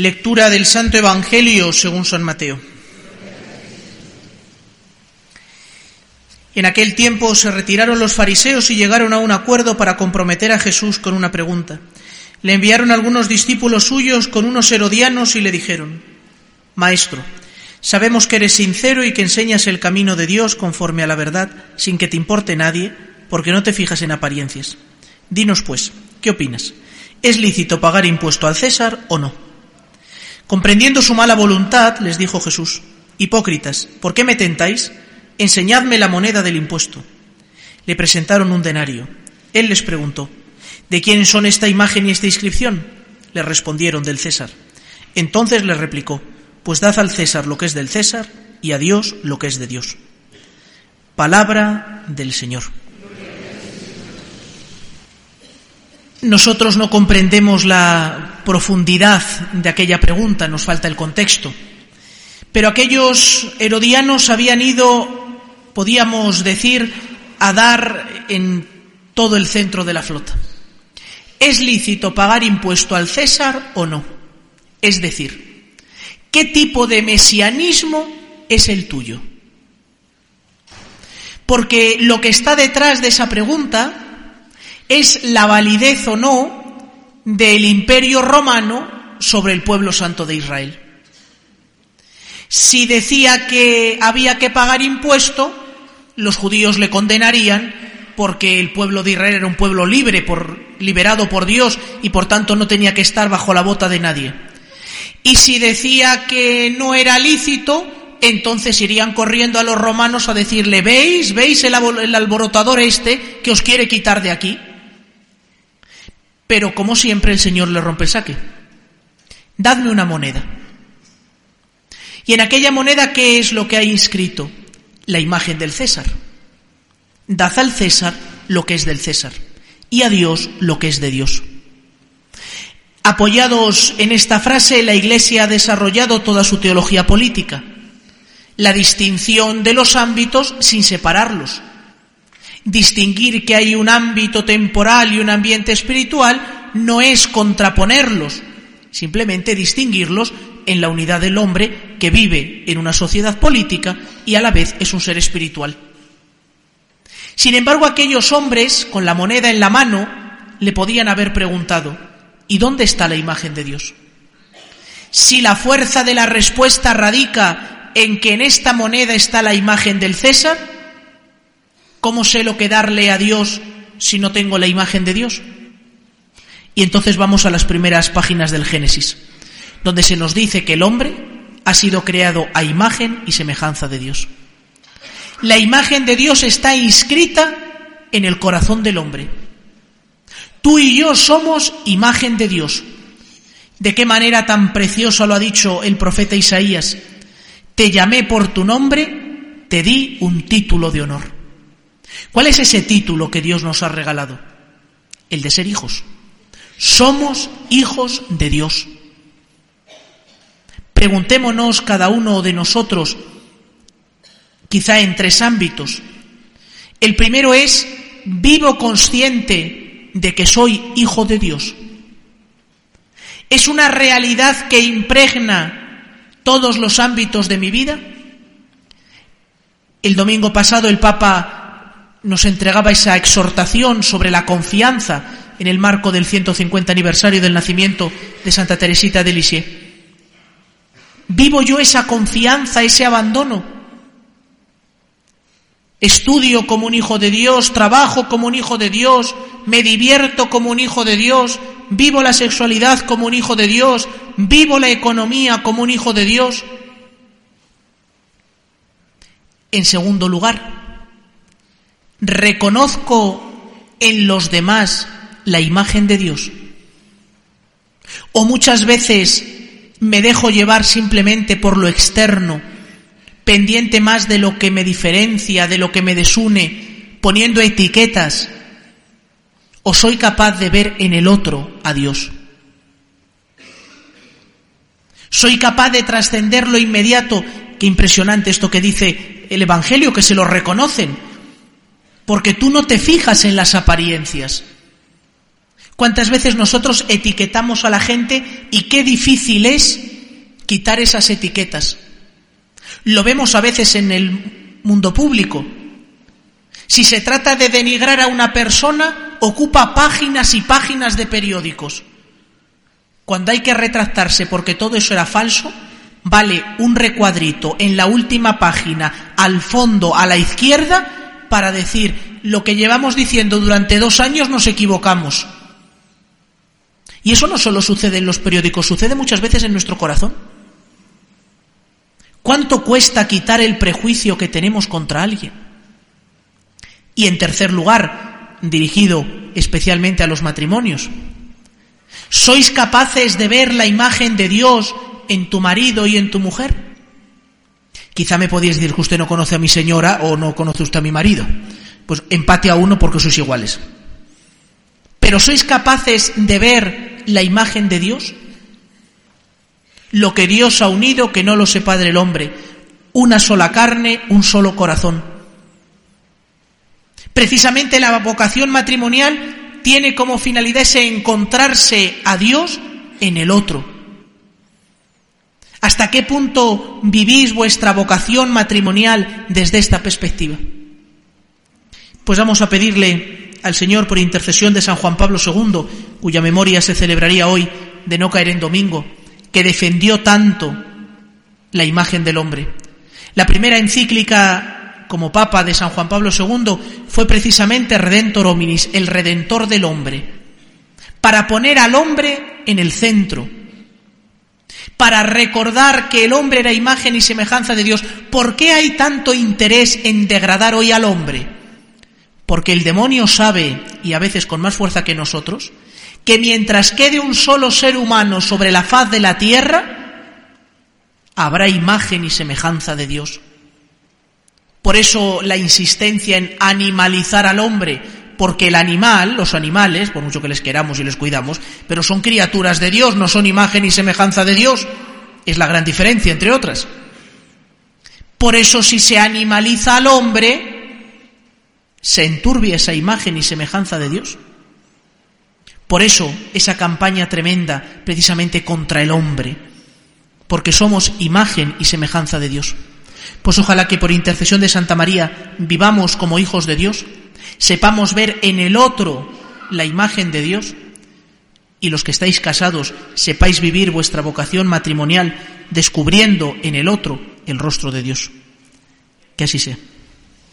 Lectura del Santo Evangelio según San Mateo. En aquel tiempo se retiraron los fariseos y llegaron a un acuerdo para comprometer a Jesús con una pregunta. Le enviaron algunos discípulos suyos con unos herodianos y le dijeron, Maestro, sabemos que eres sincero y que enseñas el camino de Dios conforme a la verdad, sin que te importe nadie, porque no te fijas en apariencias. Dinos, pues, ¿qué opinas? ¿Es lícito pagar impuesto al César o no? Comprendiendo su mala voluntad, les dijo Jesús, Hipócritas, ¿por qué me tentáis? Enseñadme la moneda del impuesto. Le presentaron un denario. Él les preguntó, ¿de quién son esta imagen y esta inscripción? Le respondieron, del César. Entonces les replicó, pues dad al César lo que es del César y a Dios lo que es de Dios. Palabra del Señor. Nosotros no comprendemos la profundidad de aquella pregunta, nos falta el contexto. Pero aquellos herodianos habían ido, podíamos decir, a dar en todo el centro de la flota. ¿Es lícito pagar impuesto al César o no? Es decir, ¿qué tipo de mesianismo es el tuyo? Porque lo que está detrás de esa pregunta es la validez o no del imperio romano sobre el pueblo santo de Israel. Si decía que había que pagar impuesto, los judíos le condenarían porque el pueblo de Israel era un pueblo libre, por, liberado por Dios y por tanto no tenía que estar bajo la bota de nadie. Y si decía que no era lícito, entonces irían corriendo a los romanos a decirle, ¿veis? ¿Veis el, el alborotador este que os quiere quitar de aquí? Pero como siempre el Señor le rompe el saque. Dadme una moneda. Y en aquella moneda, ¿qué es lo que ha inscrito? La imagen del César. Dad al César lo que es del César y a Dios lo que es de Dios. Apoyados en esta frase, la Iglesia ha desarrollado toda su teología política, la distinción de los ámbitos sin separarlos, Distinguir que hay un ámbito temporal y un ambiente espiritual no es contraponerlos, simplemente distinguirlos en la unidad del hombre que vive en una sociedad política y a la vez es un ser espiritual. Sin embargo, aquellos hombres con la moneda en la mano le podían haber preguntado, ¿y dónde está la imagen de Dios? Si la fuerza de la respuesta radica en que en esta moneda está la imagen del César, ¿Cómo sé lo que darle a Dios si no tengo la imagen de Dios? Y entonces vamos a las primeras páginas del Génesis, donde se nos dice que el hombre ha sido creado a imagen y semejanza de Dios. La imagen de Dios está inscrita en el corazón del hombre. Tú y yo somos imagen de Dios. ¿De qué manera tan preciosa lo ha dicho el profeta Isaías? Te llamé por tu nombre, te di un título de honor. ¿Cuál es ese título que Dios nos ha regalado? El de ser hijos. Somos hijos de Dios. Preguntémonos cada uno de nosotros, quizá en tres ámbitos. El primero es, ¿vivo consciente de que soy hijo de Dios? ¿Es una realidad que impregna todos los ámbitos de mi vida? El domingo pasado el Papa nos entregaba esa exhortación sobre la confianza en el marco del 150 aniversario del nacimiento de Santa Teresita de Lisieux. ¿Vivo yo esa confianza, ese abandono? Estudio como un hijo de Dios, trabajo como un hijo de Dios, me divierto como un hijo de Dios, vivo la sexualidad como un hijo de Dios, vivo la economía como un hijo de Dios. En segundo lugar, reconozco en los demás la imagen de Dios. O muchas veces me dejo llevar simplemente por lo externo, pendiente más de lo que me diferencia, de lo que me desune, poniendo etiquetas. O soy capaz de ver en el otro a Dios. Soy capaz de trascender lo inmediato. Qué impresionante esto que dice el Evangelio, que se lo reconocen porque tú no te fijas en las apariencias. ¿Cuántas veces nosotros etiquetamos a la gente y qué difícil es quitar esas etiquetas? Lo vemos a veces en el mundo público. Si se trata de denigrar a una persona, ocupa páginas y páginas de periódicos. Cuando hay que retractarse porque todo eso era falso, vale un recuadrito en la última página, al fondo, a la izquierda, para decir lo que llevamos diciendo durante dos años nos equivocamos. Y eso no solo sucede en los periódicos, sucede muchas veces en nuestro corazón. ¿Cuánto cuesta quitar el prejuicio que tenemos contra alguien? Y en tercer lugar, dirigido especialmente a los matrimonios, ¿sois capaces de ver la imagen de Dios en tu marido y en tu mujer? Quizá me podéis decir que usted no conoce a mi señora o no conoce usted a mi marido. Pues empate a uno porque sois iguales. Pero ¿sois capaces de ver la imagen de Dios? Lo que Dios ha unido, que no lo separe el hombre. Una sola carne, un solo corazón. Precisamente la vocación matrimonial tiene como finalidad ese encontrarse a Dios en el otro. ¿Hasta qué punto vivís vuestra vocación matrimonial desde esta perspectiva? Pues vamos a pedirle al Señor por intercesión de San Juan Pablo II, cuya memoria se celebraría hoy de no caer en domingo, que defendió tanto la imagen del hombre. La primera encíclica como Papa de San Juan Pablo II fue precisamente Redentor Hominis, el Redentor del hombre, para poner al hombre en el centro, para recordar que el hombre era imagen y semejanza de Dios. ¿Por qué hay tanto interés en degradar hoy al hombre? Porque el demonio sabe, y a veces con más fuerza que nosotros, que mientras quede un solo ser humano sobre la faz de la tierra, habrá imagen y semejanza de Dios. Por eso la insistencia en animalizar al hombre, porque el animal, los animales, por mucho que les queramos y les cuidamos, pero son criaturas de Dios, no son imagen y semejanza de Dios. Es la gran diferencia, entre otras. Por eso si se animaliza al hombre, se enturbia esa imagen y semejanza de Dios. Por eso esa campaña tremenda precisamente contra el hombre, porque somos imagen y semejanza de Dios. Pues ojalá que por intercesión de Santa María vivamos como hijos de Dios, sepamos ver en el otro la imagen de Dios y los que estáis casados sepáis vivir vuestra vocación matrimonial descubriendo en el otro el rostro de Dios. Que así sea.